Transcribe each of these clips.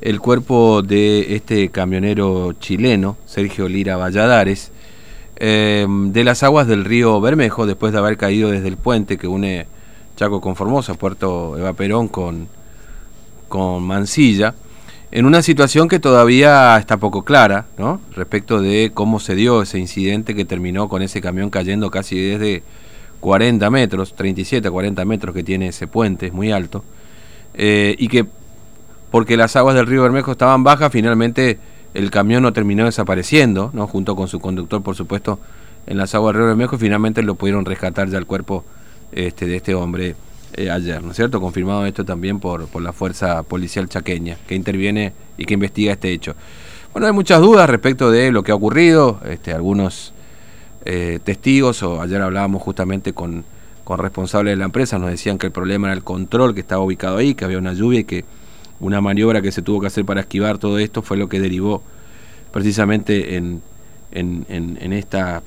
el cuerpo de este camionero chileno, Sergio Lira Valladares, em, de las aguas del río Bermejo, después de haber caído desde el puente que une Chaco con Formosa, Puerto Eva Perón con, con Mansilla, en una situación que todavía está poco clara, ¿no? Respecto de cómo se dio ese incidente que terminó con ese camión cayendo casi desde 40 metros, 37 a 40 metros que tiene ese puente, es muy alto, eh, y que porque las aguas del río Bermejo estaban bajas, finalmente el camión no terminó desapareciendo, ¿no? junto con su conductor, por supuesto, en las aguas del río Bermejo, y finalmente lo pudieron rescatar ya el cuerpo este, de este hombre eh, ayer, ¿no es cierto? Confirmado esto también por, por la fuerza policial chaqueña, que interviene y que investiga este hecho. Bueno, hay muchas dudas respecto de lo que ha ocurrido, este, algunos eh, testigos, o ayer hablábamos justamente con, con responsables de la empresa, nos decían que el problema era el control que estaba ubicado ahí, que había una lluvia y que una maniobra que se tuvo que hacer para esquivar todo esto fue lo que derivó precisamente en, en, esta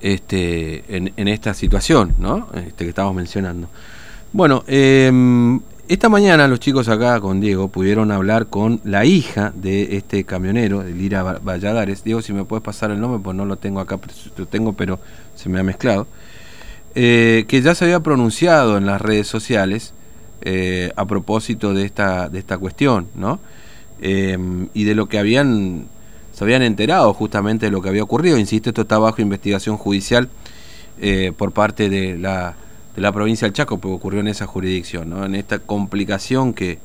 este, en, esta situación ¿no? este, que estamos mencionando. Bueno, em, esta mañana los chicos acá con Diego pudieron hablar con la hija de este camionero, de Lira Valladares. Diego, si me puedes pasar el nombre, pues no lo tengo acá, lo tengo, pero se me ha mezclado. Eh, que ya se había pronunciado en las redes sociales eh, a propósito de esta, de esta cuestión, ¿no? Em, y de lo que habían, se habían enterado justamente de lo que había ocurrido. Insisto, esto está bajo investigación judicial eh, por parte de la, de la provincia del Chaco, porque ocurrió en esa jurisdicción, ¿no? En esta complicación que,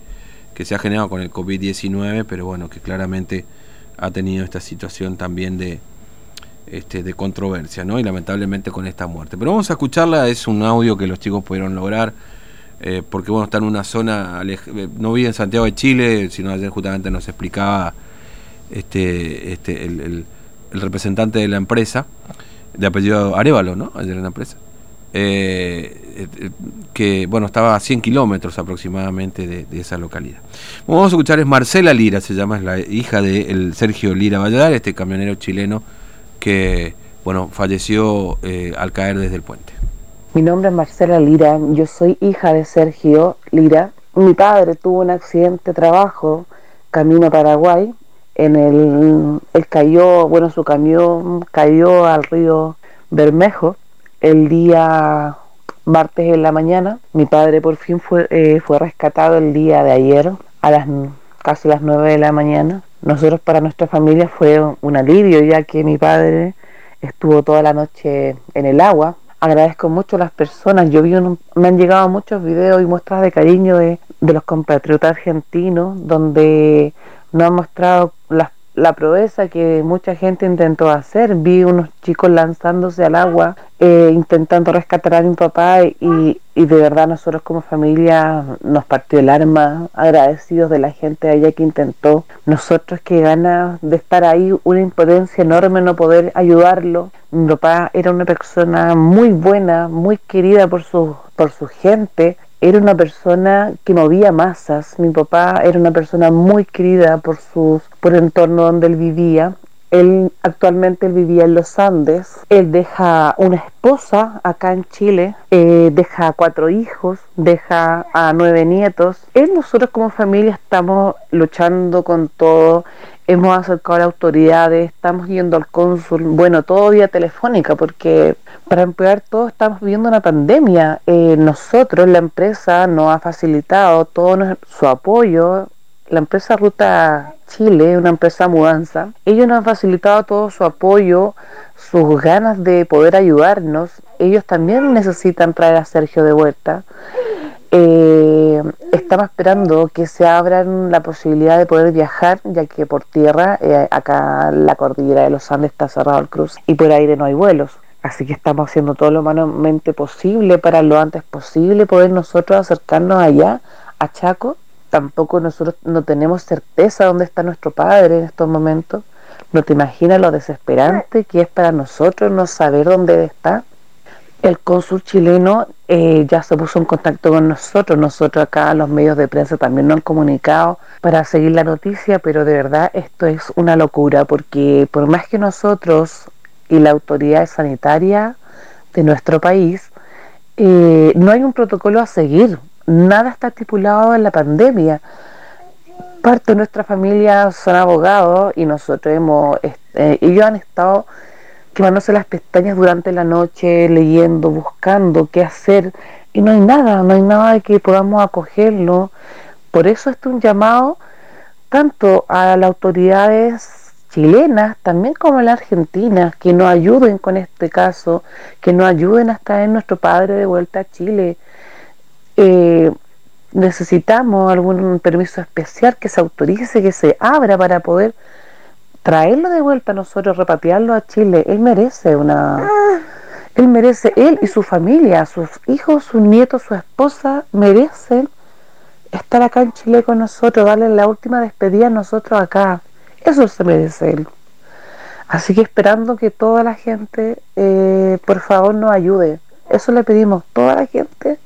que se ha generado con el COVID-19, pero bueno, que claramente ha tenido esta situación también de, este, de controversia, ¿no? Y lamentablemente con esta muerte. Pero vamos a escucharla, es un audio que los chicos pudieron lograr eh, porque bueno, está en una zona, eh, no vive en Santiago de Chile, sino ayer justamente nos explicaba este, este, el, representante de la empresa, de apellido Arevalo, ¿no? Ayer en la empresa. Eh, que bueno estaba a 100 kilómetros aproximadamente de, esa localidad. vamos a escuchar es Marcela Lira, se llama, es la hija de Sergio Lira Valladar, este camionero chileno que bueno falleció al caer desde el puente. Mi nombre es Marcela Lira, yo soy hija de Sergio Lira. Mi padre tuvo un accidente de trabajo camino a Paraguay. En el, él cayó, bueno, su camión cayó al río Bermejo el día martes en la mañana. Mi padre por fin fue, eh, fue rescatado el día de ayer a las casi las 9 de la mañana. Nosotros para nuestra familia fue un alivio ya que mi padre estuvo toda la noche en el agua agradezco mucho a las personas. Yo vi me han llegado muchos videos y muestras de cariño de, de los compatriotas argentinos donde nos han mostrado las la proeza que mucha gente intentó hacer. Vi unos chicos lanzándose al agua, eh, intentando rescatar a mi papá y, de verdad nosotros como familia nos partió el arma, agradecidos de la gente allá que intentó. Nosotros que ganas de estar ahí, una impotencia enorme no poder ayudarlo. Mi papá era una persona muy buena, muy querida por su, por su gente era una persona que movía masas. Mi papá era una persona muy querida por sus por el entorno donde él vivía. Él actualmente él vivía en los Andes. Él deja una esposa acá en Chile, eh, deja cuatro hijos, deja a nueve nietos. Él, nosotros como familia estamos luchando con todo hemos acercado a las autoridades, estamos yendo al cónsul, bueno, todo vía telefónica, porque para emplear todo estamos viviendo una pandemia. Eh, nosotros, la empresa, nos ha facilitado todo su apoyo. La empresa Ruta Chile, una empresa mudanza, ellos nos han facilitado todo su apoyo, sus ganas de poder ayudarnos. Ellos también necesitan traer a Sergio de vuelta. Eh, estamos esperando que se abran la posibilidad de poder viajar, ya que por tierra, eh, acá la cordillera de los Andes está cerrado el cruz y por aire no hay vuelos. Así que estamos haciendo todo lo humanamente posible para lo antes posible poder nosotros acercarnos allá, a Chaco. Tampoco nosotros no tenemos certeza dónde está nuestro padre en estos momentos. No te imaginas lo desesperante que es para nosotros no saber dónde está. El cónsul chileno eh, ya se puso en contacto con nosotros, nosotros acá los medios de prensa también nos han comunicado para seguir la noticia, pero de verdad esto es una locura porque por más que nosotros y la autoridad sanitaria de nuestro país, eh, no hay un protocolo a seguir, nada está estipulado en la pandemia. parte de nuestra familia son abogados y nosotros hemos, eh, ellos han estado quemándose las pestañas durante la noche, leyendo, buscando qué hacer, y no hay nada, no hay nada de que podamos acogerlo. Por eso es un llamado tanto a las autoridades chilenas, también como a las argentinas, que nos ayuden con este caso, que nos ayuden a traer nuestro padre de vuelta a Chile. Eh, necesitamos algún permiso especial que se autorice, que se abra para poder traerlo de vuelta a nosotros, repatriarlo a Chile. Él merece una... Él merece, él y su familia, sus hijos, sus nietos, su esposa, merecen estar acá en Chile con nosotros, darle la última despedida a nosotros acá. Eso se merece él. Así que esperando que toda la gente, eh, por favor, nos ayude. Eso le pedimos, toda la gente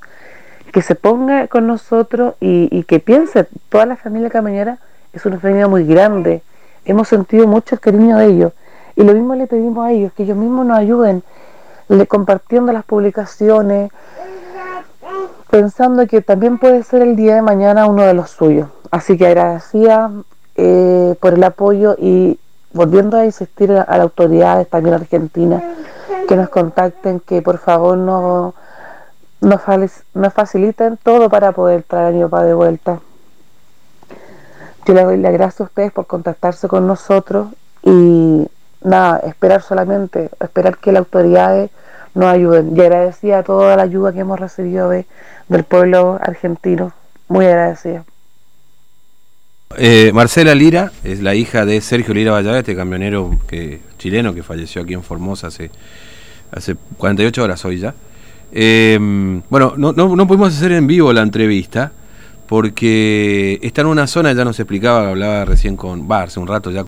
que se ponga con nosotros y, y que piense, toda la familia camionera es una familia muy grande hemos sentido mucho el cariño de ellos. Y lo mismo le pedimos a ellos, que ellos mismos nos ayuden le, compartiendo las publicaciones, pensando que también puede ser el día de mañana uno de los suyos. Así que agradecía eh, por el apoyo y volviendo a insistir a, las autoridades también argentinas que nos contacten, que por favor no, nos, nos faciliten todo para poder traer a mi papá de vuelta. Yo le doy las gracias a ustedes por contactarse con nosotros y nada, esperar solamente, esperar que las autoridades nos ayuden. Y agradecida toda la ayuda que hemos recibido de, del pueblo argentino. Muy agradecida. Eh, Marcela Lira es la hija de Sergio Lira Vallaga, este camionero chileno que falleció aquí en Formosa hace, hace 48 horas hoy ya. Eh, bueno, no, no, no pudimos hacer en vivo la entrevista porque está en una zona, ya nos explicaba, hablaba recién con, va, hace un rato ya